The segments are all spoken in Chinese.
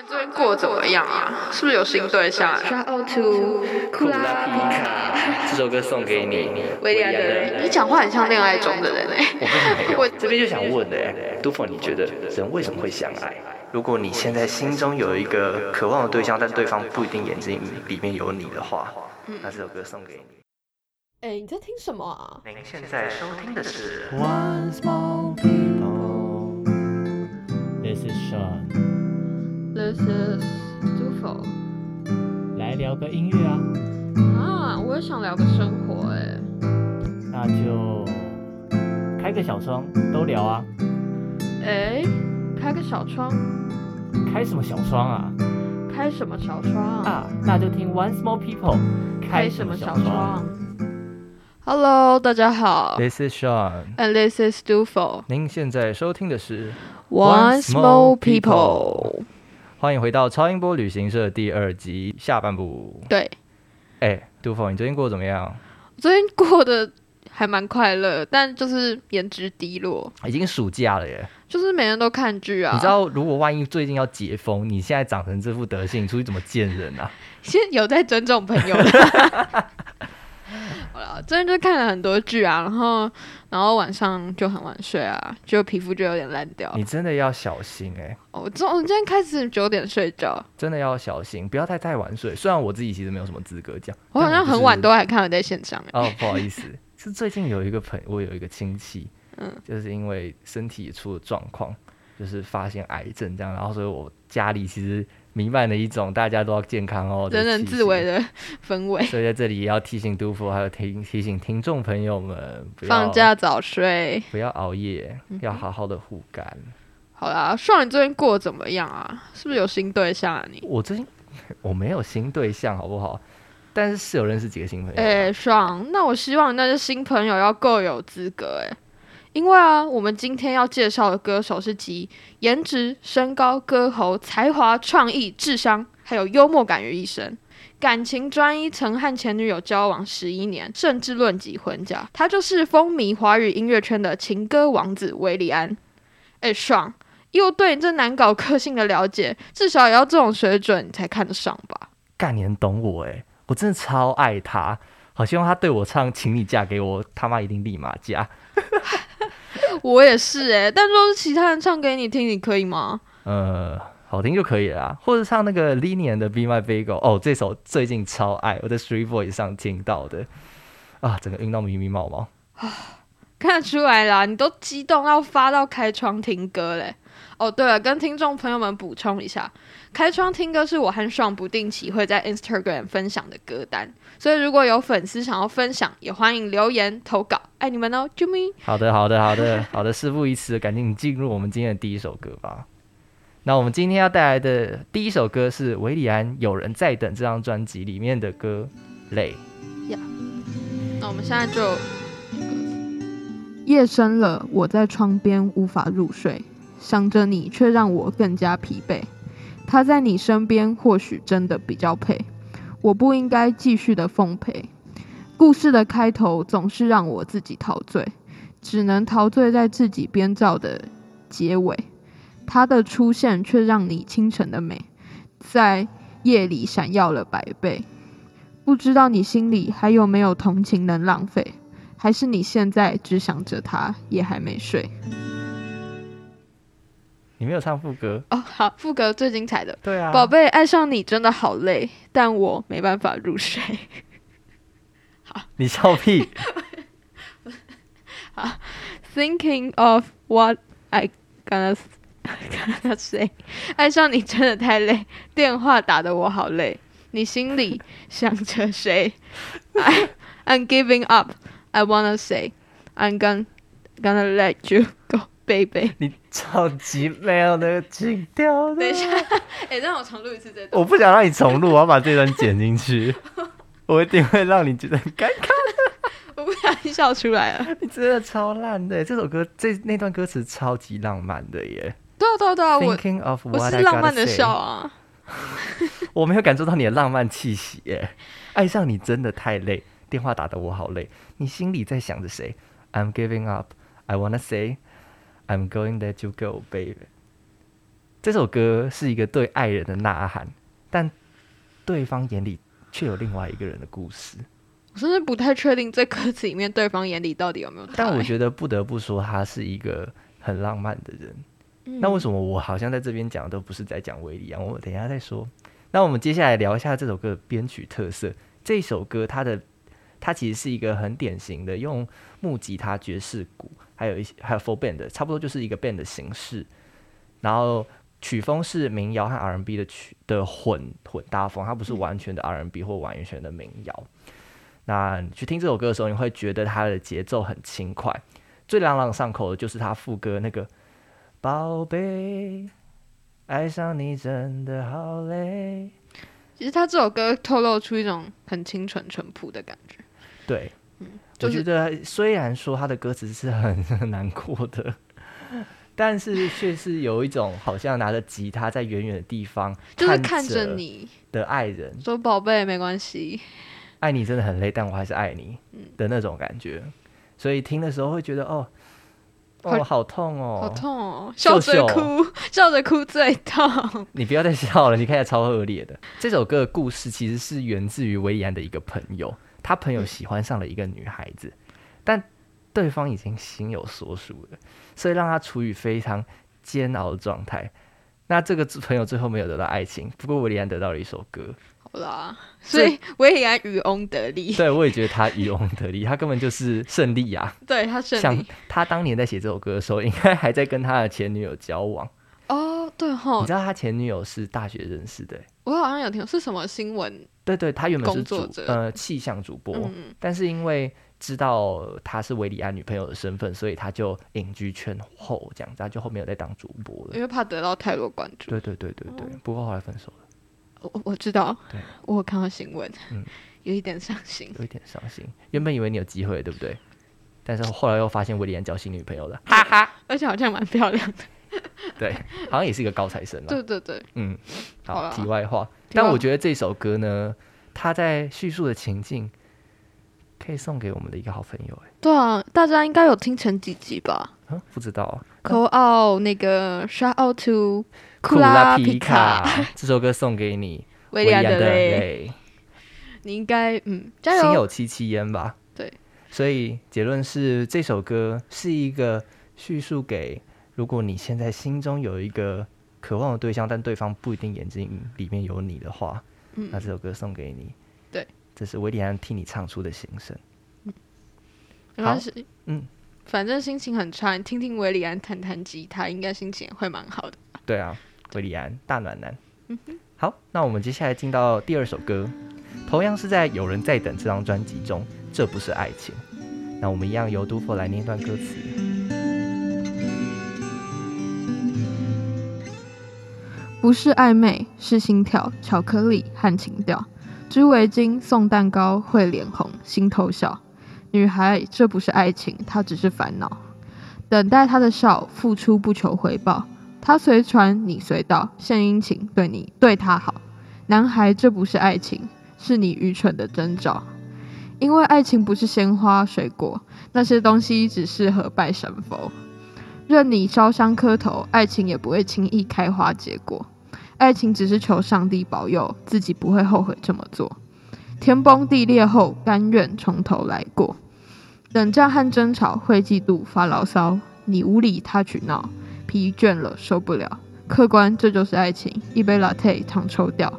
你最近过得怎么样啊？是不是有新对象？Shout out to 库拉皮卡，这首歌送给你，维利安的。你讲话很像恋爱中的人哎。我没有。这边就想问哎，杜甫，你觉得人为什么会相爱？如果你现在心中有一个渴望的对象，但对方不一定眼睛里面有你的话，那这首歌送给你。哎，你在听什么啊？您现在收听的是。One small people. This is Sean。This is Dufo。来聊个音乐啊！啊，我也想聊个生活哎。那就开个小窗，都聊啊。哎，开个小窗？开什么小窗啊？开什么小窗啊？那就听 One Small People。开什么小窗？Hello，大家好。This is Sean。And this is Dufo。您现在收听的是 One Small People。欢迎回到超音波旅行社第二集下半部。对，哎，杜峰，你最近过得怎么样？最近过得还蛮快乐，但就是颜值低落。已经暑假了耶，就是每天都看剧啊。你知道，如果万一最近要解封，你现在长成这副德性，出去怎么见人啊？现在有在尊重朋友。好了，最近就看了很多剧啊，然后然后晚上就很晚睡啊，就皮肤就有点烂掉。你真的要小心哎！我从我今天开始九点睡觉，真的要小心，不要太太晚睡。虽然我自己其实没有什么资格讲，我好像很晚都还看了在线上哎。哦，不好意思，是最近有一个朋，我有一个亲戚，嗯，就是因为身体出了状况，就是发现癌症这样，然后所以我家里其实。弥漫的一种大家都要健康哦，人人自危的 氛围。所以在这里也要提醒杜甫，还有提提醒听众朋友们，放假早睡，不要熬夜，要好好的护肝。好啦，爽，你最近过得怎么样啊？是不是有新对象啊？你我最近我没有新对象，好不好？但是是有认识几个新朋友。哎，爽，那我希望那些新朋友要够有资格哎。因为啊，我们今天要介绍的歌手是集颜值、身高、歌喉、才华、创意、智商，还有幽默感于一身。感情专一，曾和前女友交往十一年，甚至论及婚嫁。他就是风靡华语音乐圈的情歌王子韦礼安。哎，爽！又对你这难搞个性的了解，至少也要这种水准你才看得上吧？干你很懂我哎，我真的超爱他，好希望他对我唱《请你嫁给我》，他妈一定立马嫁。我也是哎，但若是其他人唱给你听，你可以吗？呃，好听就可以了，或者唱那个 Linian 的《Be My Bagel》哦，这首最近超爱，我在 Three Voice 上听到的啊，整个晕到迷迷毛毛啊，看得出来啦，你都激动要发到开窗听歌嘞。哦，对了，跟听众朋友们补充一下，开窗听歌是我和爽不定期会在 Instagram 分享的歌单，所以如果有粉丝想要分享，也欢迎留言投稿，爱你们哦，啾咪。好的，好的，好的，好的，事不宜迟，赶紧进入我们今天的第一首歌吧。那我们今天要带来的第一首歌是维里安《有人在等》这张专辑里面的歌《累》。呀，那我们现在就夜深了，我在窗边无法入睡。想着你，却让我更加疲惫。他在你身边，或许真的比较配。我不应该继续的奉陪。故事的开头总是让我自己陶醉，只能陶醉在自己编造的结尾。他的出现却让你清晨的美，在夜里闪耀了百倍。不知道你心里还有没有同情能浪费，还是你现在只想着他，也还没睡。你没有唱副歌哦，好，副歌最精彩的。对啊，宝贝，爱上你真的好累，但我没办法入睡。好，你笑屁。好，Thinking of what I gonna gonna say，爱上你真的太累，电话打的我好累。你心里想着谁？I I'm giving up. I wanna say I'm gonna gonna let you go. Baby，你超级没有那个情调。等一下，哎，让我重录一次这段。我不想让你重录，我要把这段剪进去。我一定会让你觉得很尴尬的。我不小心笑出来了。你真的超烂的，这首歌这那段歌词超级浪漫的耶。对啊对啊对啊，我我是浪漫的笑啊。我没有感受到你的浪漫气息耶。爱上你真的太累，电话打的我好累。你心里在想着谁？I'm giving up. I wanna say. I'm going that you go, baby。这首歌是一个对爱人的呐喊，但对方眼里却有另外一个人的故事。我甚至不太确定在歌词里面对方眼里到底有没有。但我觉得不得不说，他是一个很浪漫的人。那为什么我好像在这边讲都不是在讲威利啊？我等一下再说。那我们接下来聊一下这首歌的编曲特色。这首歌它的它其实是一个很典型的用木吉他、爵士鼓，还有一些还有 full band 的，差不多就是一个 band 的形式。然后曲风是民谣和 R&B 的曲的混混搭风，它不是完全的 R&B 或完全的民谣。那去听这首歌的时候，你会觉得它的节奏很轻快，最朗朗上口的就是它副歌那个“宝贝，爱上你真的好累”。其实他这首歌透露出一种很清纯淳朴的感觉。对，嗯，我觉得虽然说他的歌词是 很难过的。但是却是有一种好像拿着吉他在远远的地方，就是看着你的爱人说：“宝贝，没关系，爱你真的很累，但我还是爱你。”的那种感觉，所以听的时候会觉得哦，哦，好痛哦，好痛哦，笑着哭，笑着哭最痛。你不要再笑了，你看起来超恶劣的。这首歌的故事其实是源自于维安的一个朋友，他朋友喜欢上了一个女孩子，但对方已经心有所属了。所以让他处于非常煎熬的状态。那这个朋友最后没有得到爱情，不过维里安得到了一首歌。好啦，所以维里安渔翁得利。对，我也觉得他渔翁得利，他根本就是胜利啊。对他胜利。他当年在写这首歌的时候，应该还在跟他的前女友交往。哦，对哈。你知道他前女友是大学认识的？我好像有听，是什么新闻？对对，他原本是主呃气象主播，但是因为。知道他是维里安女朋友的身份，所以他就隐居圈后，这样子他就后面有在当主播了。因为怕得到太多关注。对对对对对。不过后来分手了。我我知道。对。我有看到新闻。嗯。有一点伤心。有一点伤心。原本以为你有机会，对不对？但是后来又发现维里安交新女朋友了，哈哈。而且好像蛮漂亮的。对，好像也是一个高材生对对对。嗯。好，题外话。但我觉得这首歌呢，它在叙述的情境。可以送给我们的一个好朋友哎，对啊，大家应该有听前几集吧？嗯，不知道。Call out 那个 Shout out to 库拉皮卡，这首歌送给你，威廉的泪。你应该嗯，加油。心有戚戚焉吧？对。所以结论是，这首歌是一个叙述给如果你现在心中有一个渴望的对象，但对方不一定眼睛里面有你的话，嗯，那这首歌送给你。对这是维里安替你唱出的心声。嗯，没关系，嗯，反正心情很差，你听听维里安弹弹吉他，应该心情会蛮好的。对啊，维里安大暖男。嗯哼，好，那我们接下来进到第二首歌，同样是在《有人在等》这张专辑中，这不是爱情。那我们一样由杜甫来念一段歌词：不是暧昧，是心跳，巧克力和情调。织围巾，送蛋糕，会脸红，心头笑。女孩，这不是爱情，她只是烦恼。等待她的笑，付出不求回报。他随传，你随到，献殷勤，对你对他好。男孩，这不是爱情，是你愚蠢的征兆。因为爱情不是鲜花水果，那些东西只适合拜神佛。任你烧香磕头，爱情也不会轻易开花结果。爱情只是求上帝保佑自己不会后悔这么做。天崩地裂后，甘愿从头来过。冷战和争吵会嫉妒发牢骚，你无理他取闹，疲倦了受不了。客观，这就是爱情。一杯 latte 糖抽掉。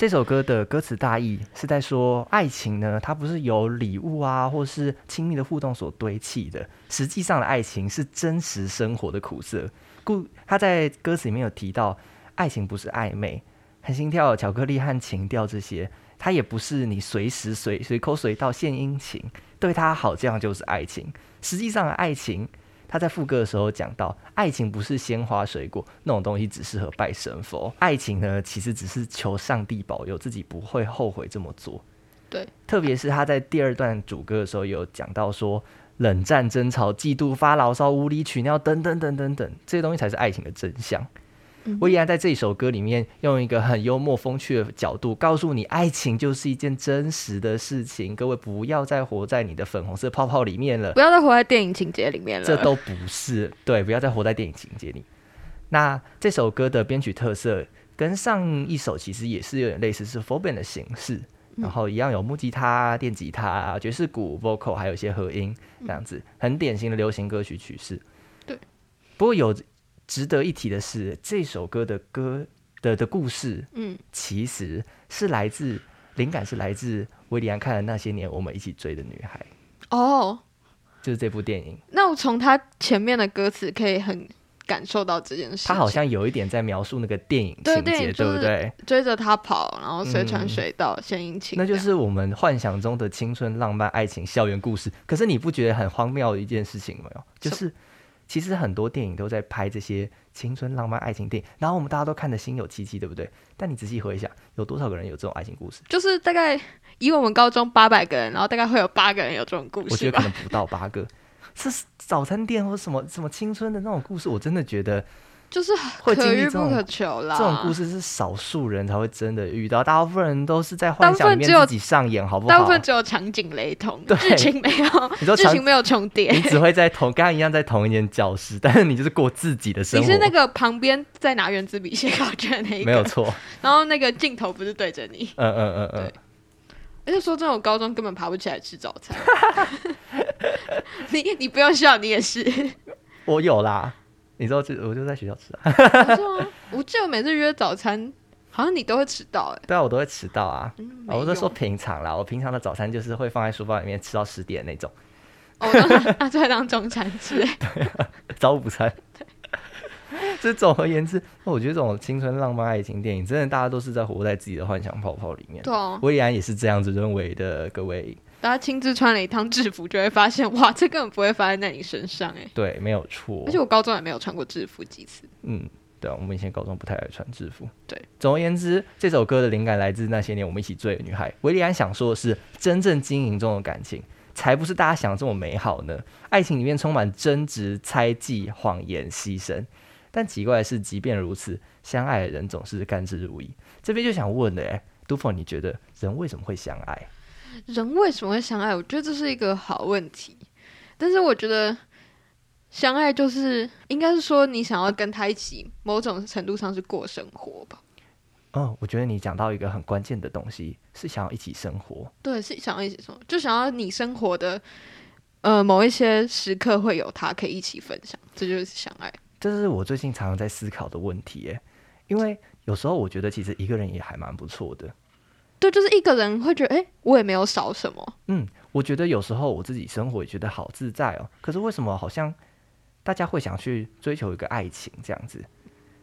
这首歌的歌词大意是在说，爱情呢，它不是由礼物啊，或是亲密的互动所堆砌的。实际上的爱情是真实生活的苦涩。故他在歌词里面有提到，爱情不是暧昧、很心跳、巧克力和情调这些，它也不是你随时随随口随到献殷勤，对他好，这样就是爱情。实际上的爱情，他在副歌的时候讲到，爱情不是鲜花水果那种东西，只适合拜神佛。爱情呢，其实只是求上帝保佑自己不会后悔这么做。对，特别是他在第二段主歌的时候有讲到说。冷战、争吵、嫉妒、发牢骚、无理取闹等等等等等，这些东西才是爱情的真相。威廉在这首歌里面用一个很幽默风趣的角度，告诉你爱情就是一件真实的事情。各位不要再活在你的粉红色泡泡里面了，不要再活在电影情节里面了。这都不是对，不要再活在电影情节里。那这首歌的编曲特色跟上一首其实也是有点类似，是 f o r b a n 的形式，然后一样有木吉他、电吉他、爵士鼓、vocal，还有一些和音这样子，很典型的流行歌曲曲式。对，不过有。值得一提的是，这首歌的歌的的故事，嗯，其实是来自灵感是来自威利安看的那些年我们一起追的女孩哦，就是这部电影。那我从他前面的歌词可以很感受到这件事。他好像有一点在描述那个电影情节，对不对？追着他跑，然后随传随到，献殷勤。那就是我们幻想中的青春浪漫爱情校园故事。可是你不觉得很荒谬的一件事情没有？就是。其实很多电影都在拍这些青春浪漫爱情电影，然后我们大家都看得心有戚戚，对不对？但你仔细回想，有多少个人有这种爱情故事？就是大概以我们高中八百个人，然后大概会有八个人有这种故事。我觉得可能不到八个，是早餐店或什么什么青春的那种故事，我真的觉得。就是可遇不可求啦。这种故事是少数人才会真的遇到，大部分人都是在幻想里面自己上演，好不好？大部分只有场景雷同，剧情没有，剧情没有重叠。你只会在同刚刚一样在同一间教室，但是你就是过自己的生活。你是那个旁边在拿原子笔写考卷那一个，没有错。然后那个镜头不是对着你，嗯嗯嗯嗯。而且说真的，我高中根本爬不起来吃早餐。你你不用笑，你也是。我有啦。你知道这我就在学校吃啊，我记得每次约早餐，好像你都会迟到哎。对啊，我都会迟到啊。我是说平常啦，我平常的早餐就是会放在书包里面吃到十点那种。哦，那就当中餐吃。对，早午餐。对。这总而言之，我觉得这种青春浪漫爱情电影，真的大家都是在活在自己的幻想泡泡里面。对啊，威安也是这样子认为的，各位。大家亲自穿了一趟制服，就会发现，哇，这根本不会发生在你身上，哎，对，没有错。而且我高中也没有穿过制服几次。嗯，对啊，我们以前高中不太爱穿制服。对，总而言之，这首歌的灵感来自那些年我们一起追的女孩。维利安想说的是，真正经营中的感情，才不是大家想的这么美好呢。爱情里面充满争执、猜忌、谎言、牺牲。但奇怪的是，即便如此，相爱的人总是甘之如饴。这边就想问了，哎，杜峰，你觉得人为什么会相爱？人为什么会相爱？我觉得这是一个好问题，但是我觉得相爱就是应该是说你想要跟他一起，某种程度上是过生活吧。嗯，我觉得你讲到一个很关键的东西，是想要一起生活。对，是想要一起生活，就想要你生活的呃某一些时刻会有他可以一起分享，这就是相爱。这是我最近常常在思考的问题，耶，因为有时候我觉得其实一个人也还蛮不错的。对，就是一个人会觉得，哎，我也没有少什么。嗯，我觉得有时候我自己生活也觉得好自在哦。可是为什么好像大家会想去追求一个爱情这样子？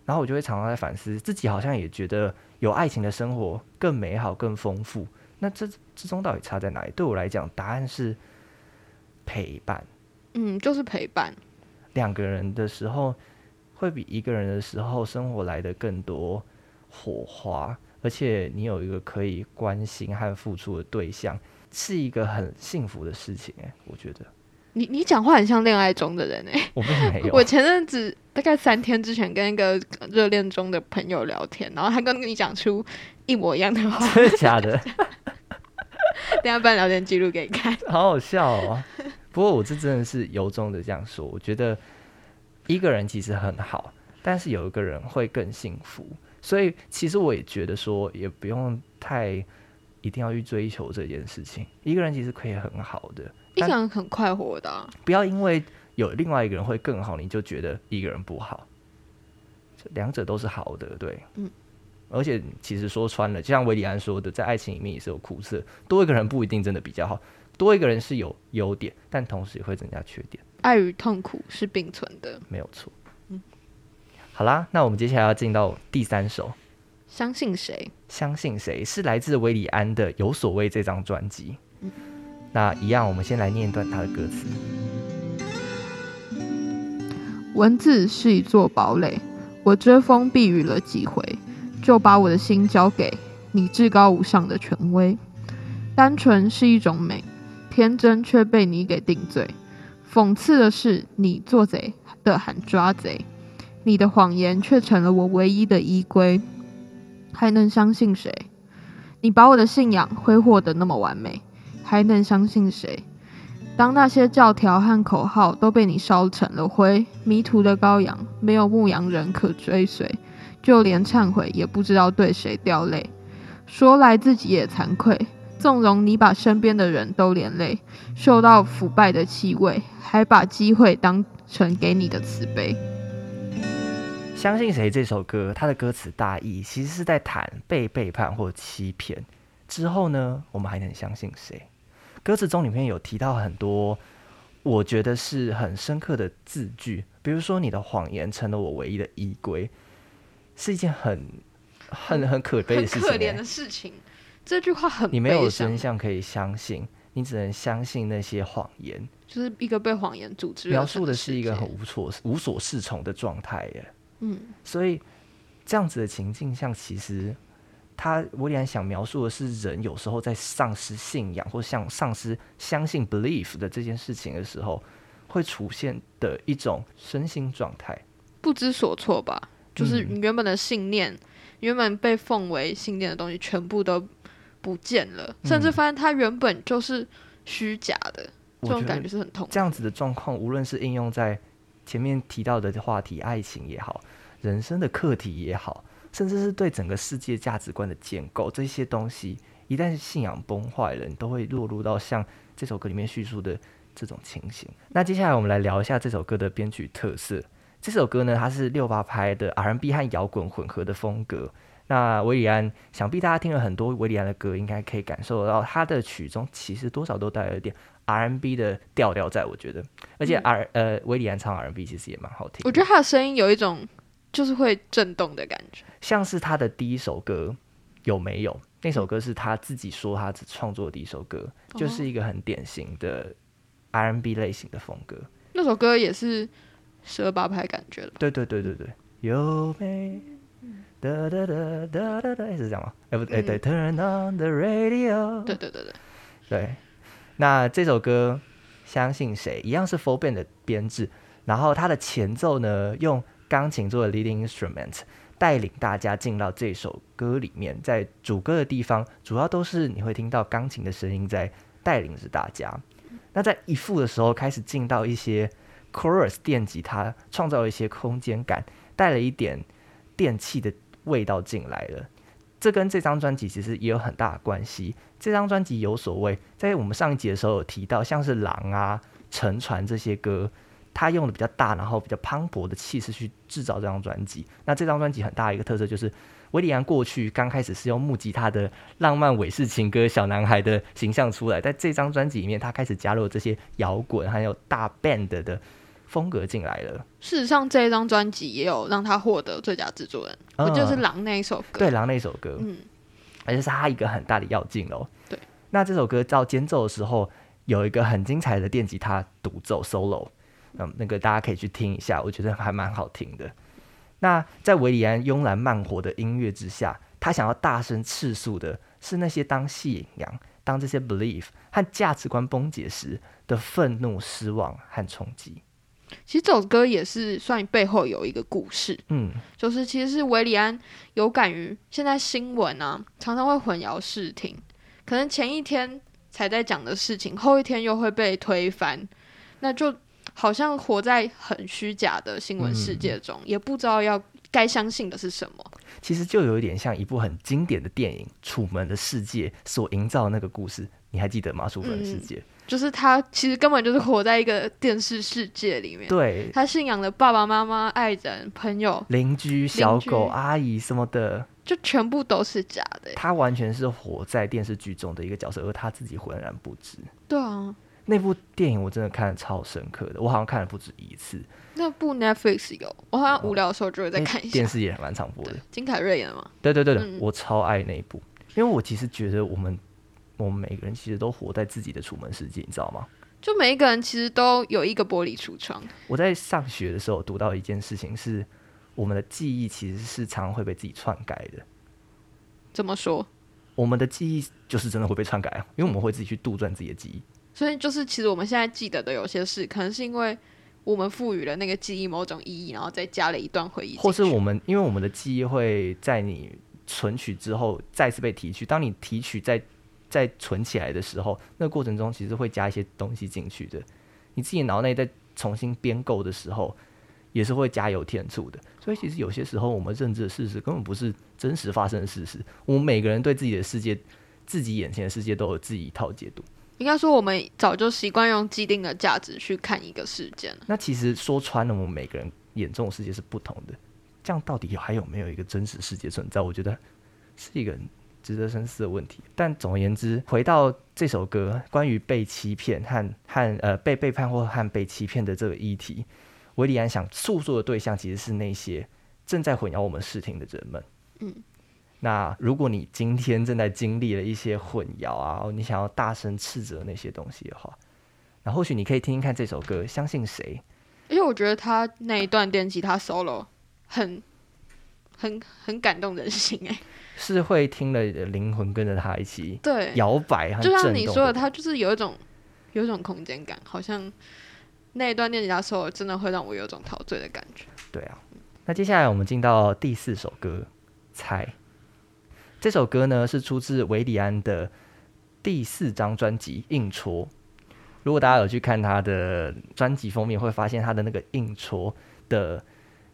然后我就会常常在反思，自己好像也觉得有爱情的生活更美好、更丰富。那这之中到底差在哪里？对我来讲，答案是陪伴。嗯，就是陪伴。两个人的时候，会比一个人的时候生活来的更多火花。而且你有一个可以关心和付出的对象，是一个很幸福的事情哎，我觉得。你你讲话很像恋爱中的人哎，我并没有。我前阵子大概三天之前跟一个热恋中的朋友聊天，然后他跟你讲出一模一样的话，真的假的？等下办聊天记录给你看，好好笑哦。不过我这真的是由衷的这样说，我觉得一个人其实很好，但是有一个人会更幸福。所以其实我也觉得说，也不用太一定要去追求这件事情。一个人其实可以很好的，一个人很快活的。不要因为有另外一个人会更好，你就觉得一个人不好。两者都是好的，对。嗯。而且其实说穿了，就像维里安说的，在爱情里面也是有苦涩。多一个人不一定真的比较好，多一个人是有优点，但同时也会增加缺点。爱与痛苦是并存的，没有错。好啦，那我们接下来要进到第三首，《相信谁》。相信谁是来自维里安的《有所谓》这张专辑。那一样，我们先来念一段他的歌词。文字是一座堡垒，我遮风避雨了几回，就把我的心交给你至高无上的权威。单纯是一种美，天真却被你给定罪。讽刺的是，你做贼的喊抓贼。你的谎言却成了我唯一的依归，还能相信谁？你把我的信仰挥霍得那么完美，还能相信谁？当那些教条和口号都被你烧成了灰，迷途的羔羊没有牧羊人可追随，就连忏悔也不知道对谁掉泪。说来自己也惭愧，纵容你把身边的人都连累，嗅到腐败的气味，还把机会当成给你的慈悲。相信谁这首歌，它的歌词大意其实是在谈被背叛或欺骗之后呢，我们还能相信谁？歌词中里面有提到很多，我觉得是很深刻的字句，比如说你的谎言成了我唯一的依归，是一件很很很可悲的事情、很可怜的事情。这句话很你没有真相可以相信，你只能相信那些谎言，就是一个被谎言组织描述的是一个很很无所无所适从的状态耶。嗯，所以这样子的情境下，其实。他威廉想描述的是人有时候在丧失信仰或像丧失相信 belief 的这件事情的时候，会出现的一种身心状态，不知所措吧？就是你原本的信念，原本被奉为信念的东西，全部都不见了，甚至发现它原本就是虚假的，这种感觉是很痛。这样子的状况，无论是应用在前面提到的话题，爱情也好，人生的课题也好。甚至是对整个世界价值观的建构，这些东西一旦信仰崩坏了，你都会落入到像这首歌里面叙述的这种情形。那接下来我们来聊一下这首歌的编曲特色。这首歌呢，它是六八拍的 R&B 和摇滚混合的风格。那维里安，想必大家听了很多维里安的歌，应该可以感受得到他的曲中其实多少都带了点 R&B 的调调在。我觉得，而且 R 呃维里安唱 R&B 其实也蛮好听。我觉得他的声音有一种。就是会震动的感觉，像是他的第一首歌有没有？那首歌是他自己说他创作的第一首歌，就是一个很典型的 R&B 类型的风格。那首歌也是十二八拍感觉的。对对对对对，有没？哒哒哒哒哒哒，是这样吗？哎不哎对，Turn on the radio。对对对对对。那这首歌相信谁？一样是 Full Band 的编制，然后它的前奏呢用。钢琴作为 leading instrument，带领大家进到这首歌里面，在主歌的地方，主要都是你会听到钢琴的声音在带领着大家。那在一副的时候，开始进到一些 chorus 电吉他，创造一些空间感，带了一点电器的味道进来了。这跟这张专辑其实也有很大的关系。这张专辑有所谓，在我们上一集的时候有提到，像是《狼》啊、《沉船》这些歌。他用的比较大，然后比较磅礴的气势去制造这张专辑。那这张专辑很大一个特色就是，维里安过去刚开始是用木吉他的浪漫韦氏情歌小男孩的形象出来，在这张专辑里面，他开始加入这些摇滚还有大 band 的风格进来了。事实上，这一张专辑也有让他获得最佳制作人，不就是《狼》那一首歌？对，《狼》那首歌，嗯，而且是他一个很大的要进哦。对，那这首歌到间奏的时候，有一个很精彩的电吉他独奏 solo。嗯，那个大家可以去听一下，我觉得还蛮好听的。那在维里安慵懒慢活的音乐之下，他想要大声斥诉的是那些当信仰、当这些 belief 和价值观崩解时的愤怒、失望和冲击。其实这首歌也是算背后有一个故事，嗯，就是其实是维里安有感于现在新闻啊，常常会混淆视听，可能前一天才在讲的事情，后一天又会被推翻，那就。好像活在很虚假的新闻世界中，也不知道要该相信的是什么。其实就有一点像一部很经典的电影《楚门的世界》所营造的那个故事，你还记得吗？《楚门的世界》就是他其实根本就是活在一个电视世界里面。对，他信仰的爸爸妈妈、爱人、朋友、邻居、小狗、阿姨什么的，就全部都是假的。他完全是活在电视剧中的一个角色，而他自己浑然不知。对啊。那部电影我真的看的超深刻的，我好像看了不止一次。那部 Netflix 有，我好像无聊的时候就会再看一下。电视也蛮常播的，金凯瑞演的吗？对对对对，我超爱那一部，因为我其实觉得我们我们每个人其实都活在自己的楚门世界，你知道吗？就每一个人其实都有一个玻璃橱窗。我在上学的时候读到一件事情是，我们的记忆其实是常常会被自己篡改的。怎么说？我们的记忆就是真的会被篡改因为我们会自己去杜撰自己的记忆。所以就是，其实我们现在记得的有些事，可能是因为我们赋予了那个记忆某种意义，然后再加了一段回忆，或是我们因为我们的记忆会在你存取之后再次被提取，当你提取再再存起来的时候，那过程中其实会加一些东西进去的。你自己脑内在重新编构的时候，也是会加油添醋的。所以其实有些时候我们认知的事实根本不是真实发生的事实。我们每个人对自己的世界、自己眼前的世界都有自己一套解读。应该说我们早就习惯用既定的价值去看一个事件了。那其实说穿了，我们每个人眼中的世界是不同的。这样到底还有没有一个真实世界存在？我觉得是一个值得深思的问题。但总而言之，回到这首歌，关于被欺骗和和呃被背叛或和被欺骗的这个议题，维里安想诉说的对象其实是那些正在混淆我们视听的人们。嗯。那如果你今天正在经历了一些混淆啊，你想要大声斥责那些东西的话，那或许你可以听听看这首歌《相信谁》。因为我觉得他那一段电吉他 solo 很很很感动人心哎，是会听了灵魂跟着他一起对摇摆，就像你说的，他就是有一种有一种空间感，好像那一段念吉他 solo 真的会让我有种陶醉的感觉。对啊，那接下来我们进到第四首歌《猜》。这首歌呢是出自维里安的第四张专辑《硬戳》。如果大家有去看他的专辑封面，会发现他的那个《硬戳》的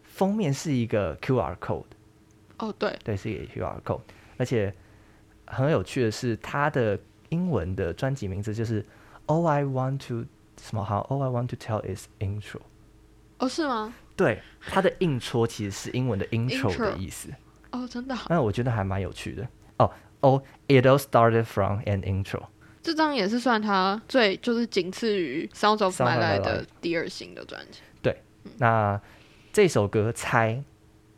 封面是一个 QR code。哦，对，对，是一个 QR code。而且很有趣的是，他的英文的专辑名字就是 “All I Want to 什么好 All I Want to Tell Is Intro”。哦，是吗？对，他的“硬戳”其实是英文的 “intro” 的意思。哦，真的？那我觉得还蛮有趣的。哦哦，It all started from an intro。这张也是算他最就是仅次于《Sounds of My Life》的第二型的专辑。对，那这首歌《猜》，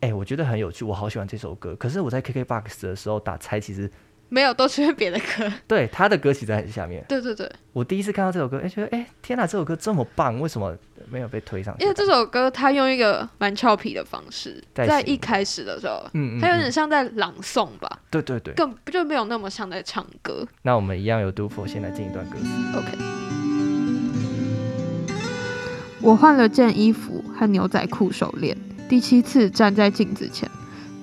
哎，我觉得很有趣，我好喜欢这首歌。可是我在 KKBOX 的时候打“猜”，其实。没有，都是别的歌。对，他的歌其实在很下面。对对对，我第一次看到这首歌，哎，觉得哎，天哪，这首歌这么棒，为什么没有被推上去？因为这首歌他用一个蛮俏皮的方式，在一开始的时候，嗯嗯，他有点像在朗诵吧？对对对，更就没有那么像在唱歌。那我们一样有 Do For，先来进一段歌词。OK。我换了件衣服和牛仔裤手链，第七次站在镜子前，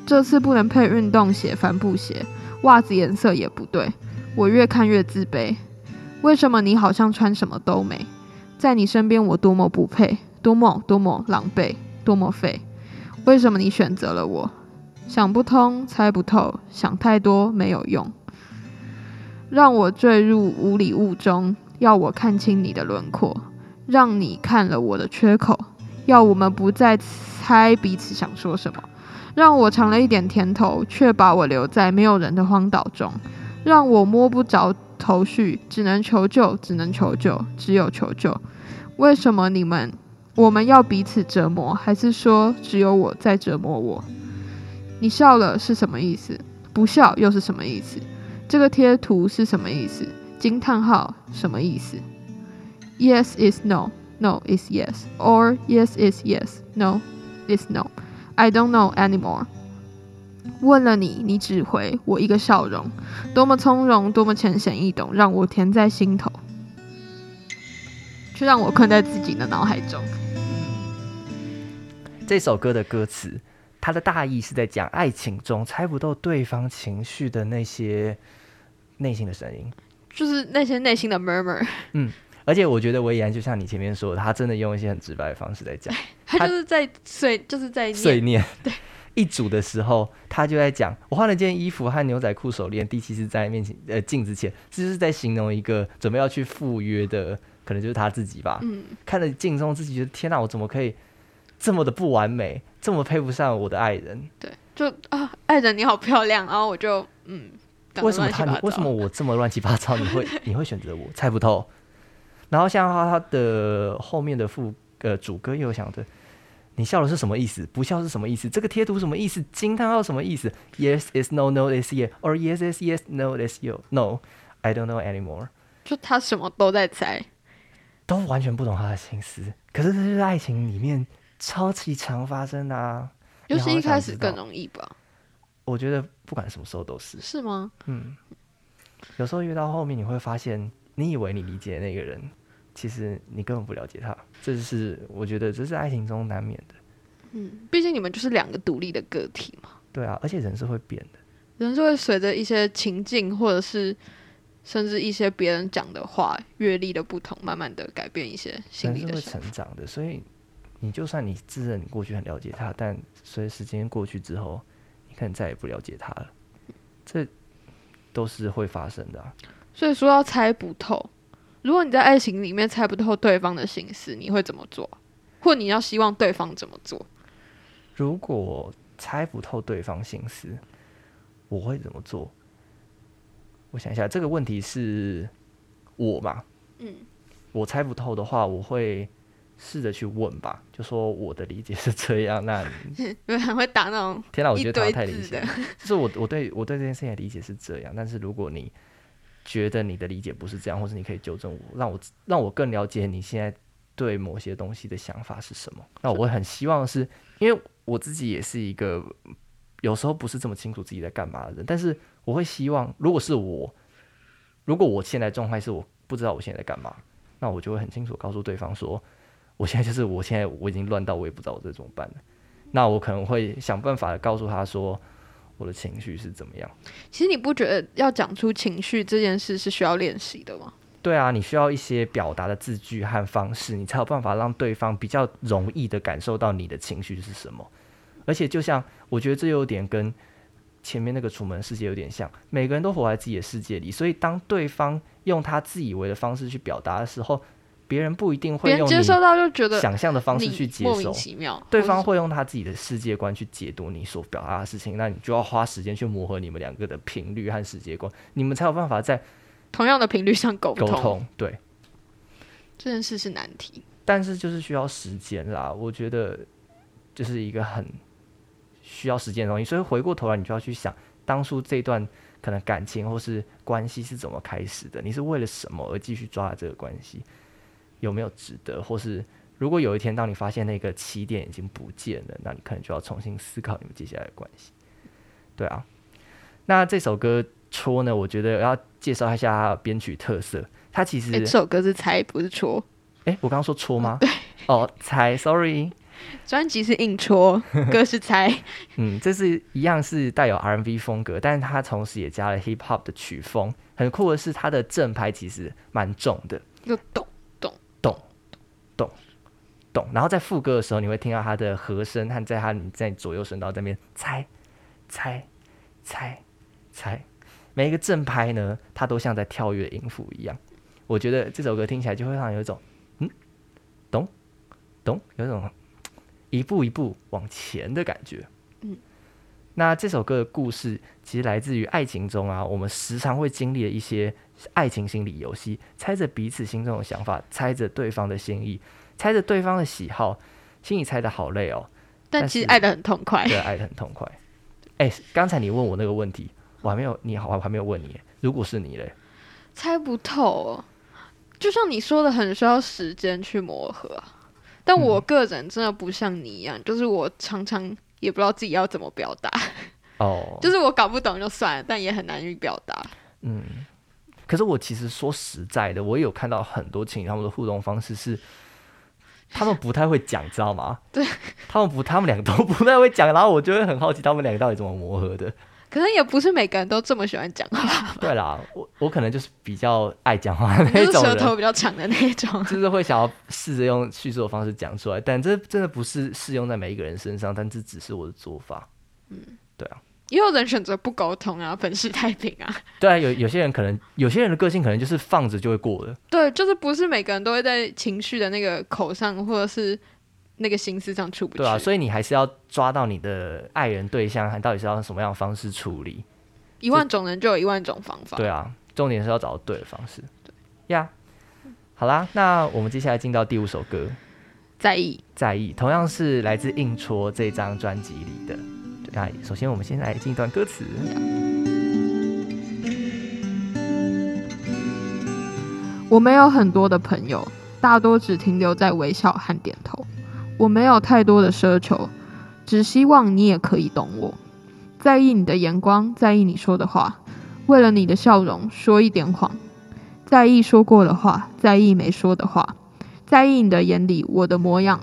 这次不能配运动鞋、帆布鞋。袜子颜色也不对，我越看越自卑。为什么你好像穿什么都美？在你身边我多么不配，多么多么狼狈，多么废。为什么你选择了我？想不通，猜不透，想太多没有用。让我坠入无礼物中，要我看清你的轮廓，让你看了我的缺口，要我们不再猜彼此想说什么。让我尝了一点甜头，却把我留在没有人的荒岛中，让我摸不着头绪，只能求救，只能求救，只有求救。为什么你们我们要彼此折磨？还是说只有我在折磨我？你笑了是什么意思？不笑又是什么意思？这个贴图是什么意思？惊叹号什么意思？Yes is no, no is yes, or yes is yes, no is no. I don't know anymore。问了你，你只回我一个笑容，多么从容，多么浅显易懂，让我甜在心头，却让我困在自己的脑海中。这首歌的歌词，它的大意是在讲爱情中猜不透对方情绪的那些内心的声音，就是那些内心的 murmur。嗯。而且我觉得维安就像你前面说，的，他真的用一些很直白的方式在讲，他就是在碎，就是在碎念。对，一组的时候，他就在讲，我换了件衣服和牛仔裤手链，第七次在面前呃镜子前，这就是在形容一个准备要去赴约的，可能就是他自己吧。嗯，看着镜中自己，觉得天哪，我怎么可以这么的不完美，这么配不上我的爱人？对，就啊，爱人你好漂亮，然后我就嗯，为什么他为什么我这么乱七八糟，你会你会选择我？猜不透。然后像他他的后面的副呃主歌又想着，你笑的是什么意思？不笑是什么意思？这个贴图什么意思？惊叹号什么意思？Yes is no, no is yes，or yes is yes, no is you, no, I don't know anymore。就他什么都在猜，都完全不懂他的心思。可是这是爱情里面超级常发生的啊，尤其一开始更容易吧？我觉得不管什么时候都是。是吗？嗯，有时候越到后面你会发现，你以为你理解那个人。其实你根本不了解他。这是我觉得这是爱情中难免的。嗯，毕竟你们就是两个独立的个体嘛。对啊，而且人是会变的，人是会随着一些情境，或者是甚至一些别人讲的话、阅历的不同，慢慢的改变一些心人是会理的想法。成长的。所以你就算你自认你过去很了解他，但随着时间过去之后，你可能再也不了解他了。这都是会发生的、啊。所以说要猜不透。如果你在爱情里面猜不透对方的心思，你会怎么做？或你要希望对方怎么做？如果猜不透对方心思，我会怎么做？我想一下，这个问题是我吧？嗯，我猜不透的话，我会试着去问吧，就说我的理解是这样。那因为很会打那种天哪，我觉得他太理想字的，就是我我对我对这件事情的理解是这样，但是如果你觉得你的理解不是这样，或是你可以纠正我，让我让我更了解你现在对某些东西的想法是什么，那我会很希望是因为我自己也是一个有时候不是这么清楚自己在干嘛的人，但是我会希望，如果是我，如果我现在状态是我不知道我现在在干嘛，那我就会很清楚告诉对方说，我现在就是我现在我已经乱到我也不知道我这怎么办了，那我可能会想办法告诉他说。我的情绪是怎么样？其实你不觉得要讲出情绪这件事是需要练习的吗？对啊，你需要一些表达的字句和方式，你才有办法让对方比较容易的感受到你的情绪是什么。而且，就像我觉得这有点跟前面那个楚门世界有点像，每个人都活在自己的世界里，所以当对方用他自以为的方式去表达的时候，别人不一定会用接受到就觉得想象的方式去接莫名受。其妙，对方会用他自己的世界观去解读你所表达的事情，那你就要花时间去磨合你们两个的频率和世界观，你们才有办法在同样的频率上沟沟通。对，这件事是难题。但是就是需要时间啦，我觉得就是一个很需要时间的东西，所以回过头来你就要去想，当初这段可能感情或是关系是怎么开始的，你是为了什么而继续抓这个关系，有没有值得，或是如果有一天当你发现那个起点已经不见了，那你可能就要重新思考你们接下来的关系。对啊，那这首歌《戳》呢，我觉得要介绍一下编曲特色，它其实诶这首歌是猜不是戳，哎、我刚刚说戳吗？对，哦，猜，sorry。专辑是硬戳，歌是猜。嗯，这是一样是带有 R&B 风格，但是它同时也加了 Hip Hop 的曲风。很酷的是，它的正拍其实蛮重的，就咚懂。然后在副歌的时候，你会听到它的和声和在它你在左右声道这边猜猜猜猜，每一个正拍呢，它都像在跳跃音符一样。我觉得这首歌听起来就会让人有一种嗯懂懂，有一种一步一步往前的感觉。嗯，那这首歌的故事其实来自于爱情中啊，我们时常会经历的一些爱情心理游戏，猜着彼此心中的想法，猜着对方的心意，猜着对方的喜好，心里猜的好累哦，但其实爱的很痛快。对，爱的很痛快。哎、刚才你问我那个问题，我还没有，你好，我还没有问你。如果是你嘞，猜不透哦。就像你说的，很需要时间去磨合啊。但我嗯个人真的不像你一样，就是我常常也不知道自己要怎么表达，哦，就是我搞不懂就算了，但也很难去表达。嗯，可是我其实说实在的，我也有看到很多情侣他们的互动方式是，他们不太会讲，知道吗？对，他们不，他们两个都不太会讲，然后我就会很好奇他们两个到底怎么磨合的。可能也不是每个人都这么喜欢讲话，对啦，我我可能就是比较爱讲话的就是那种人，舌头比较长的那种。就是会想要试着用叙述的方式讲出来，但这真的不是适用在每一个人身上，但这只是我的做法。也有人选择不沟通啊，粉饰太平啊。对啊，有有些人可能，有些人的个性可能就是放着就会过了。对，就是不是每个人都会在情绪的那个口上，或者是那个心思上出不去。对啊，所以你还是要抓到你的爱人对象，还到底是要用什么样的方式处理。一万种人就有一万种方法。对啊，重点是要找到对的方式。对呀好啦，那我们接下来进到第五首歌《在意。在意》，同样是来自硬戳这张专辑里的。那首先我们先来进一段歌词。我没有很多的朋友，大多只停留在微笑和点头。我没有太多的奢求，只希望你也可以懂我。在意你的眼光，在意你说的话，为了你的笑容说一点谎，在意说过的话，在意没说的话，在意你的眼里我的模样。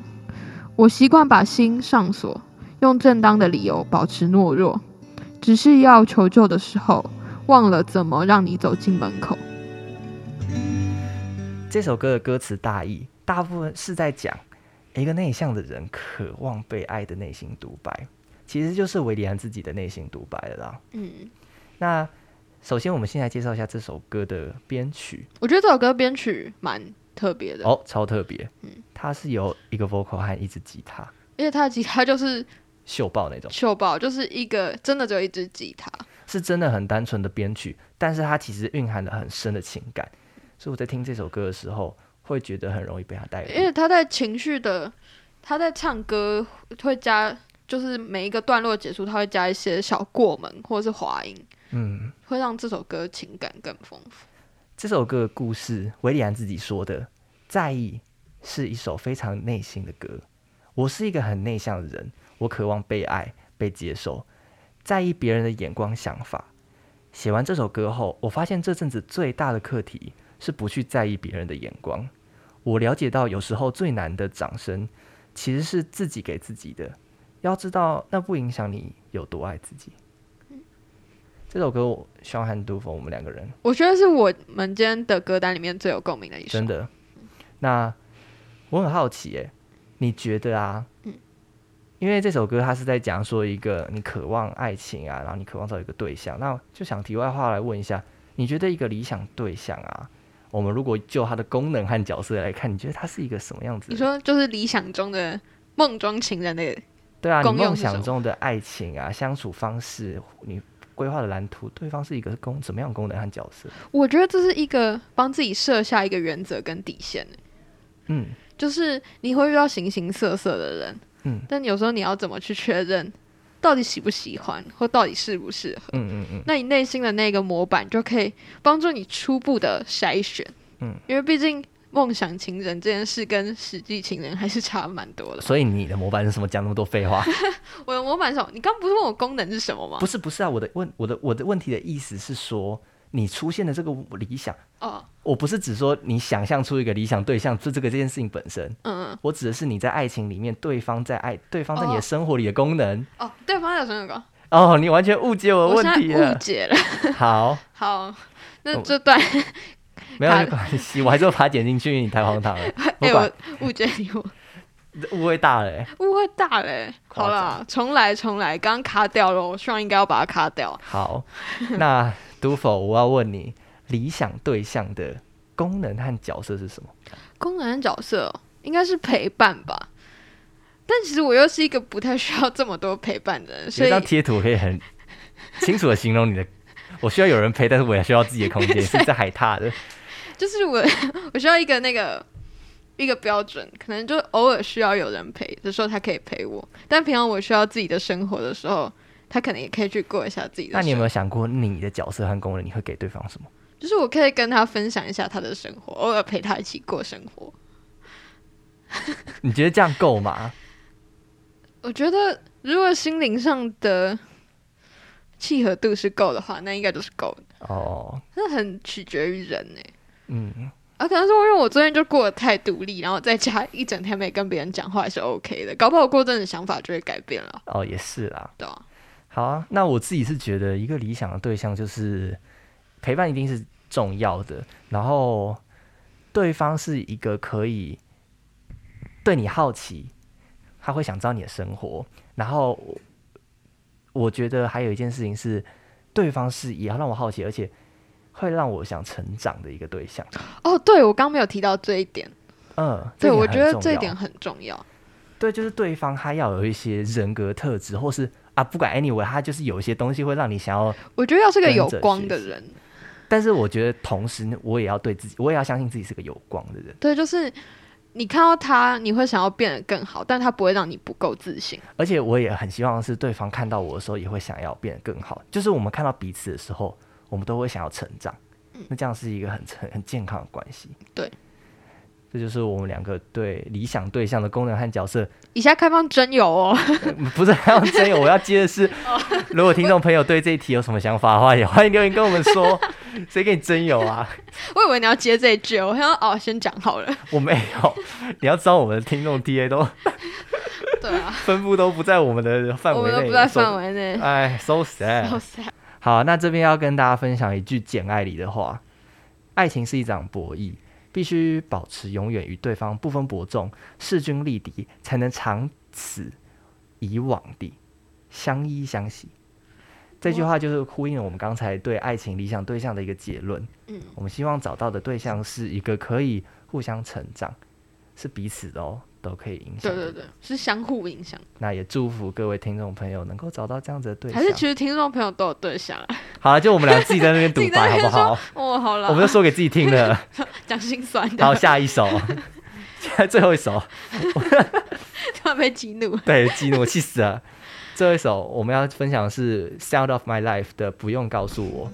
我习惯把心上锁，用正当的理由保持懦弱，只是要求救的时候，忘了怎么让你走进门口。这首歌的歌词大意，大部分是在讲一个内向的人渴望被爱的内心独白，其实就是维里安自己的内心独白了啦。嗯，那首先我们先来介绍一下这首歌的编曲。我觉得这首歌编曲蛮特别的哦，超特别。嗯，它是由一个 vocal 和一支吉他，而且他的吉他就是秀爆那种，秀爆就是一个真的只有一支吉他，是真的很单纯的编曲，但是它其实蕴含了很深的情感。所以我在听这首歌的时候，会觉得很容易被他带入。因为他在情绪的，他在唱歌会加，就是每一个段落结束，他会加一些小过门或者是滑音，嗯，会让这首歌情感更丰富。这首歌的故事，维里安自己说的，在意是一首非常内心的歌。我是一个很内向的人，我渴望被爱、被接受，在意别人的眼光、想法。写完这首歌后，我发现这阵子最大的课题。是不去在意别人的眼光。我了解到，有时候最难的掌声，其实是自己给自己的。要知道，那不影响你有多爱自己。这首歌，我希望和杜峰我们两个人，我觉得是我们今天的歌单里面最有共鸣的一首。真的。那我很好奇，哎，你觉得啊？嗯。因为这首歌，它是在讲说一个你渴望爱情啊，然后你渴望找一个对象，那就想题外话来问一下，你觉得一个理想对象啊？我们如果就它的功能和角色来看，你觉得它是一个什么样子？你说就是理想中的梦中情人的，对啊，你梦想中的爱情啊，相处方式，你规划的蓝图，对方是一个功怎么样功能和角色？我觉得这是一个帮自己设下一个原则跟底线嗯，就是你会遇到形形色色的人，嗯，但有时候你要怎么去确认？到底喜不喜欢，或到底适不适合？嗯嗯嗯。那你内心的那个模板就可以帮助你初步的筛选。嗯。因为毕竟梦想情人这件事跟实际情人还是差蛮多的。所以你的模板是什么？讲那么多废话。我的模板是什么？你刚不是问我功能是什么吗？不是不是啊，我的问我的我的问题的意思是说。你出现的这个理想哦，我不是只说你想象出一个理想对象，就这个这件事情本身。嗯嗯，我指的是你在爱情里面，对方在爱，对方在你的生活里的功能。哦，对方在生活里。哦，你完全误解我的问题了。误解了。好。好，那这段 没有关系，我还是把它剪进去，你太荒唐了。哎，我误解你，我误会大了。误会大了。好了，重来，重来，刚刚卡掉了，我希望应该要把它卡掉。好，那。都否？我要问你，理想对象的功能和角色是什么？功能和角色应该是陪伴吧。但其实我又是一个不太需要这么多陪伴的人，所以张贴图可以很清楚的形容你的。我需要有人陪，但是我也需要自己的空间，是在海踏的。就是我，我需要一个那个一个标准，可能就偶尔需要有人陪的时候，他可以陪我。但平常我需要自己的生活的时候。他可能也可以去过一下自己的。那你有没有想过，你的角色和功能，你会给对方什么？就是我可以跟他分享一下他的生活，偶尔陪他一起过生活。你觉得这样够吗？我觉得，如果心灵上的契合度是够的话，那应该都是够的。哦，那很取决于人呢。嗯，啊，可能是因为我昨天就过得太独立，然后在家一整天没跟别人讲话，也是 OK 的。搞不好过阵子想法就会改变了。哦，也是啦。对啊。好啊，那我自己是觉得一个理想的对象就是陪伴一定是重要的，然后对方是一个可以对你好奇，他会想知道你的生活，然后我觉得还有一件事情是，对方是也要让我好奇，而且会让我想成长的一个对象。哦，对我刚没有提到这一点，嗯，对我觉得这一点很重要。对，就是对方他要有一些人格特质，或是。啊，不管 anyway，他就是有一些东西会让你想要。我觉得要是个有光的人，但是我觉得同时我也要对自己，我也要相信自己是个有光的人。对，就是你看到他，你会想要变得更好，但他不会让你不够自信。而且我也很希望是对方看到我的时候，也会想要变得更好。就是我们看到彼此的时候，我们都会想要成长。那这样是一个很很很健康的关系。对。这就是我们两个对理想对象的功能和角色。以下开放真友哦，不是开放真友，我要接的是，如果听众朋友对这一题有什么想法的话，也欢迎留言跟我们说。谁给你真有啊？我以为你要接这一句，我想哦，先讲好了。我没有，你要知道我们的听众 TA 都 对啊，分布都不在我们的范围内，我们都不在范围内。哎，so sad。好，那这边要跟大家分享一句《简爱》里的话：爱情是一场博弈，必须保持永远与对方不分伯仲、势均力敌，才能长此以往地相依相惜。这句话就是呼应了我们刚才对爱情理想对象的一个结论。嗯，我们希望找到的对象是一个可以互相成长，是彼此的哦，都可以影响。对对对，是相互影响。那也祝福各位听众朋友能够找到这样子的对象。还是其实听众朋友都有对象啊？好了，就我们俩自己在那边 独白，好不好？哦，好了，我们就说给自己听的，讲心酸的。好，下一首，现 在最后一首，突然被激怒，对，激怒，气死了。最后一首我们要分享的是《Sound of My Life》的，不用告诉我。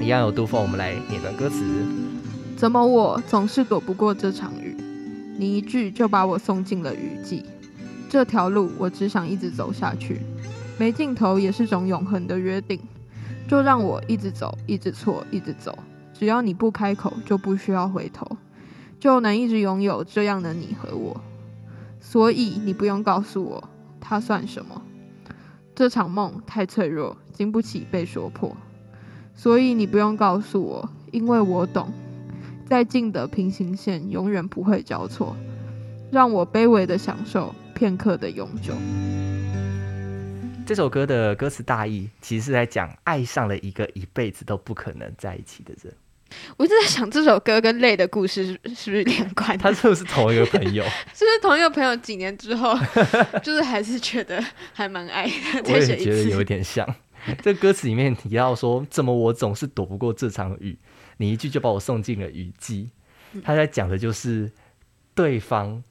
一样有杜峰，我们来念段歌词。怎么我总是躲不过这场雨？你一句就把我送进了雨季。这条路我只想一直走下去，没尽头也是种永恒的约定。就让我一直走，一直错，一直走。只要你不开口，就不需要回头，就能一直拥有这样的你和我。所以你不用告诉我，它算什么？这场梦太脆弱，经不起被说破，所以你不用告诉我，因为我懂，再近的平行线永远不会交错，让我卑微的享受片刻的永久。这首歌的歌词大意其实是在讲爱上了一个一辈子都不可能在一起的人。我一直在想这首歌跟泪的故事是是不是连贯？他是不是同一个朋友？是不是同一个朋友？几年之后，就是还是觉得还蛮爱的。我也觉得有点像。这歌词里面提到说：“怎么我总是躲不过这场雨？你一句就把我送进了雨季。”他在讲的就是对方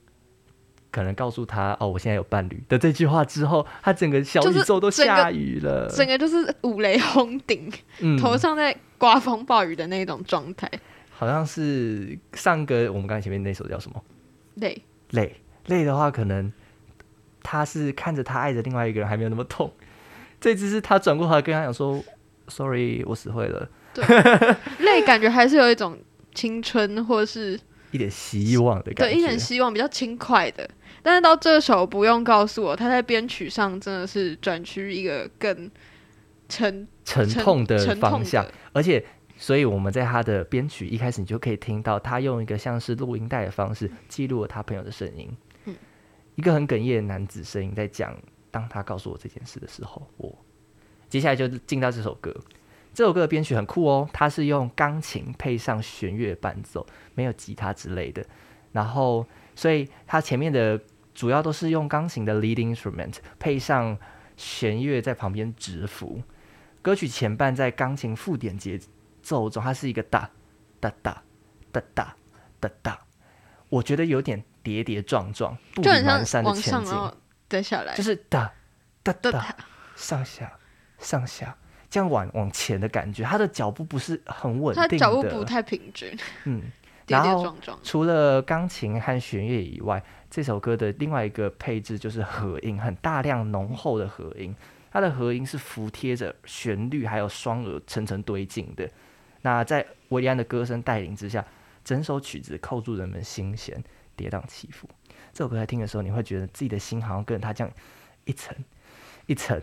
可能告诉他：“哦，我现在有伴侣。”的这句话之后，他整个小宇宙都下雨了，整个就是五雷轰顶，头上在。刮风暴雨的那种状态，好像是上个我们刚才前面那首叫什么？累累累的话，可能他是看着他爱着另外一个人还没有那么痛，这只是他转过头来跟他讲说：“Sorry，我死会了。”对，累感觉还是有一种青春或是一点希望的感觉，对，一点希望比较轻快的。但是到这首不用告诉我，他在编曲上真的是转去一个更。沉沉痛的方向，而且，所以我们在他的编曲一开始，你就可以听到他用一个像是录音带的方式记录了他朋友的声音，嗯，一个很哽咽的男子声音在讲，当他告诉我这件事的时候，我接下来就进到这首歌，这首歌的编曲很酷哦，它是用钢琴配上弦乐伴奏，没有吉他之类的，然后，所以它前面的主要都是用钢琴的 lead instrument 配上弦乐在旁边指符。歌曲前半在钢琴附点节奏中，它是一个哒哒哒哒哒哒哒，我觉得有点跌跌撞撞，步履蹒跚的前进，再下来。就是哒哒哒 上下上下这样往往前的感觉，他的脚步不是很稳定，脚步不太平均，嗯，跌跌撞撞。除了钢琴和弦乐以外，这首歌的另外一个配置就是和音，很大量浓厚的和音。它的和音是服贴着旋律，还有双耳层层堆进的。那在维利安的歌声带领之下，整首曲子扣住人们心弦，跌宕起伏。这首歌在听的时候，你会觉得自己的心好像跟着他这样一层一层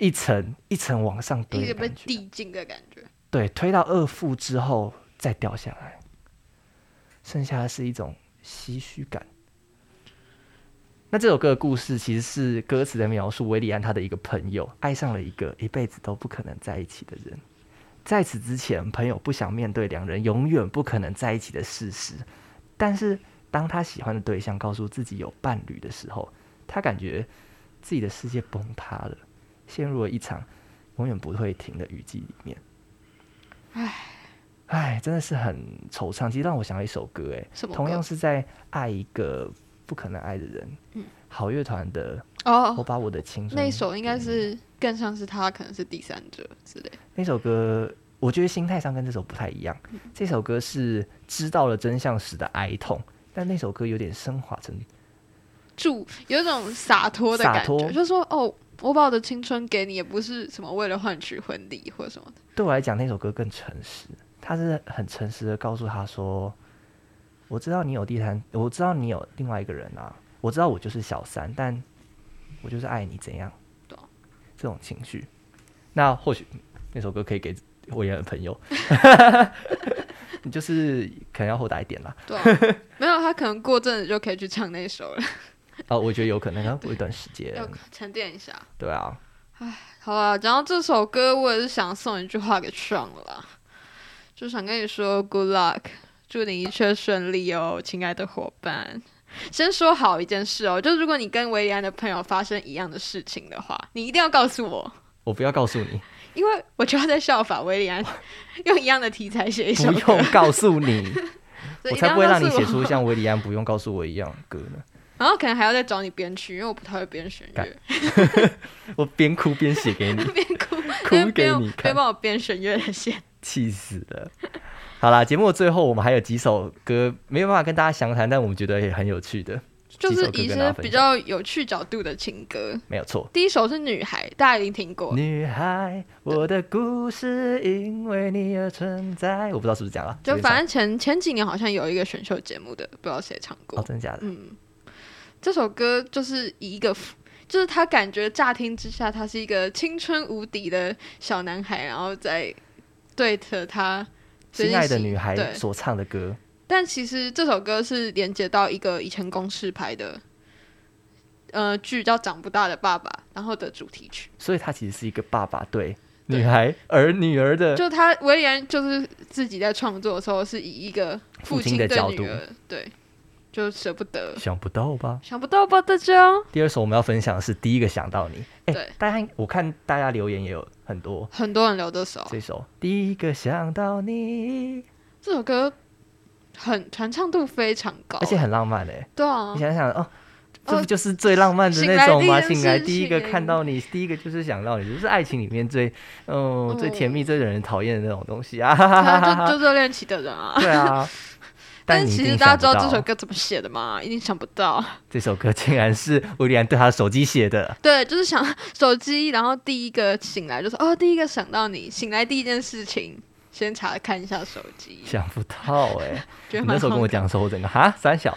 一层一层往上堆，一个被递进的感觉。对，推到二副之后再掉下来，剩下的是一种唏嘘感。那这首歌的故事其实是歌词在描述维里安他的一个朋友爱上了一个一辈子都不可能在一起的人，在此之前，朋友不想面对两人永远不可能在一起的事实。但是当他喜欢的对象告诉自己有伴侣的时候，他感觉自己的世界崩塌了，陷入了一场永远不会停的雨季里面。唉，唉，真的是很惆怅。其实让我想到一首歌，哎，同样是在爱一个。不可能爱的人，嗯，好乐团的哦，我把我的青春那首应该是更像是他可能是第三者之类。那首歌我觉得心态上跟这首不太一样。这首歌是知道了真相时的哀痛，但那首歌有点升华成，祝有一种洒脱的感觉，就是说哦，我把我的青春给你，也不是什么为了换取婚礼或者什么的。对我来讲，那首歌更诚实，他是很诚实的告诉他说：“我知道你有第三，我知道你有另外一个人啊，我知道我就是小三，但我就是爱你，怎样？”对这种情绪，那或许那首歌可以给我一的朋友，你就是可能要豁达一点啦。对，没有他可能过阵子就可以去唱那首了。哦，我觉得有可能要过一段时间，要沉淀一下。对啊。唉，好了，讲到这首歌，我也是想送一句话给创了，就想跟你说 Good luck，祝你一切顺利哦，亲爱的伙伴。先说好一件事哦，就是如果你跟维里安的朋友发生一样的事情的话，你一定要告诉我。我不要告诉你，因为我就要在效法维里安，用一样的题材写一首。不用告诉你，我才不会让你写出像维里安不用告诉我一样的歌呢。然后可能还要再找你编曲，因为我不太会编弦乐。我边哭边写给你，边哭 哭给你看，边帮我编弦乐的线，气死了。好啦，节目的最后我们还有几首歌没有办法跟大家详谈，但我们觉得也很有趣的，就是一些比较有趣角度的情歌。没有错，第一首是《女孩》，大家一定听过。女孩，我的故事因为你而存在。我不知道是不是这样了。就反正前前几年好像有一个选秀节目的，不知道谁唱过。哦，真的假的？嗯，这首歌就是以一个，就是他感觉乍听之下，他是一个青春无敌的小男孩，然后在对着他。心爱的女孩所唱的歌，但其实这首歌是连接到一个以前公式拍的，呃，剧叫《长不大的爸爸》，然后的主题曲。所以他其实是一个爸爸对女孩儿女儿的，就他威廉就是自己在创作的时候是以一个父亲的角度，对，就舍不得，想不到吧？想不到吧？大家。第二首我们要分享的是第一个想到你，哎，大家我看大家留言也有。很多很多人留这首，这首第一个想到你，这首歌很传唱度非常高，而且很浪漫嘞。对啊，你想想哦，这不就是最浪漫的那种吗？醒来第一个看到你，第一个就是想到你，就是爱情里面最嗯最甜蜜、最惹人讨厌的那种东西啊！就 就热恋期的人啊，对啊。但其实大家知道这首歌怎么写的吗？一定想不到，这首歌竟然是威廉对他的手机写的。对，就是想手机，然后第一个醒来就说：“哦，第一个想到你，醒来第一件事情先查看一下手机。”想不到 哎，你那时候跟我讲的时候，我整个哈三小，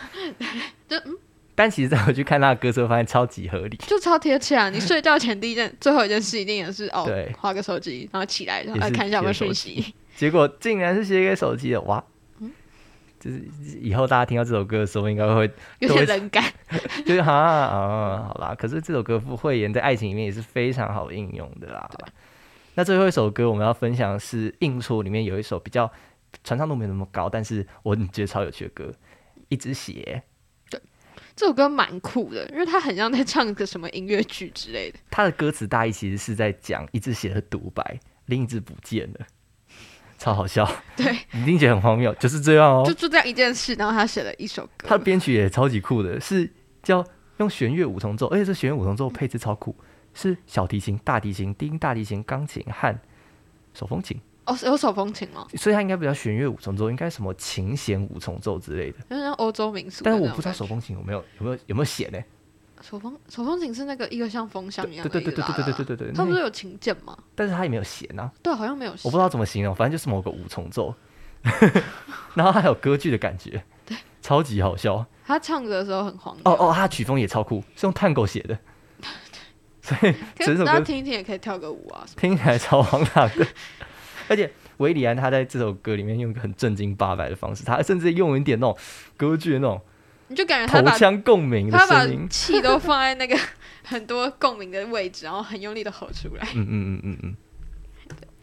就嗯。但其实再回去看他的歌词，发现超级合理，就超贴切啊！你睡觉前第一件、最后一件事一定也是哦，对，划个手机，然后起来然后看一下有没有讯息。结果竟然是写给手机的，哇！就是以后大家听到这首歌的时候，应该会有些冷感，就是哈啊，好啦。可是这首歌傅慧妍在爱情里面也是非常好应用的啦。那最后一首歌我们要分享是《应出》里面有一首比较传唱度没那么高，但是我觉得超有趣的歌，《一只鞋》。对，这首歌蛮酷的，因为它很像在唱个什么音乐剧之类的。它的歌词大意其实是在讲一只鞋的独白，另一只不见了。超好笑，对，你听起来很荒谬，就是这样哦，就就这样一件事，然后他写了一首歌，他的编曲也超级酷的，是叫用弦乐五重奏，而且这弦乐五重奏配置超酷，是小提琴、大提琴、低音大提琴、钢琴和手风琴。哦，有手风琴吗？所以它应该不叫弦乐五重奏，应该什么琴弦五重奏之类的，就像欧洲民俗。但是我不知道手风琴有没有有没有有没有弦呢？手风手风琴是那个一个像风箱一样的，对对对对对对对对对，它不是有琴键吗？但是它也没有弦啊。对，好像没有弦。我不知道怎么形容，反正就是某个五重奏，然后还有歌剧的感觉，对，超级好笑。他唱的时候很黄。哦哦，他曲风也超酷，是用探狗写的，所以整首歌听一听也可以跳个舞啊，听起来超荒唐的。而且维里安他在这首歌里面用一个很正经八百的方式，他甚至用一点那种歌剧的那种。你就感觉口腔共鸣的声音，气都放在那个 很多共鸣的位置，然后很用力的吼出来。嗯嗯嗯嗯嗯。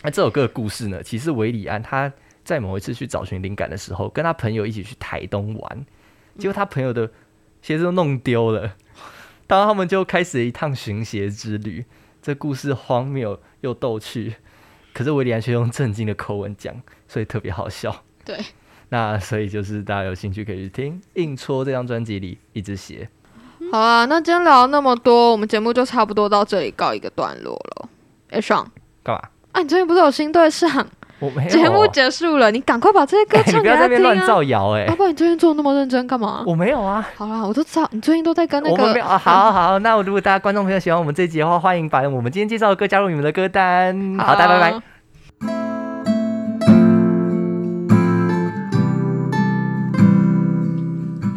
那这首歌的故事呢？其实维里安他在某一次去找寻灵感的时候，跟他朋友一起去台东玩，结果他朋友的鞋子都弄丢了，当他们就开始一趟寻鞋之旅。这故事荒谬又逗趣，可是维里安却用震惊的口吻讲，所以特别好笑。对。那所以就是大家有兴趣可以去听《硬戳》这张专辑里一直写。好啊，那今天聊了那么多，我们节目就差不多到这里告一个段落了。哎，爽，干嘛？啊，你最近不是有新对象？我没有节目结束了，你赶快把这些歌哎你不要在那边唱给他听啊！乱造谣哎、要不然你最近做的那么认真干嘛？我没有啊，好啦，我都知道你最近都在跟那个我们没有啊。好好，那如果大家观众朋友喜欢我们这一集的话，欢迎把我们今天介绍的歌加入你们的歌单。好，大家拜拜。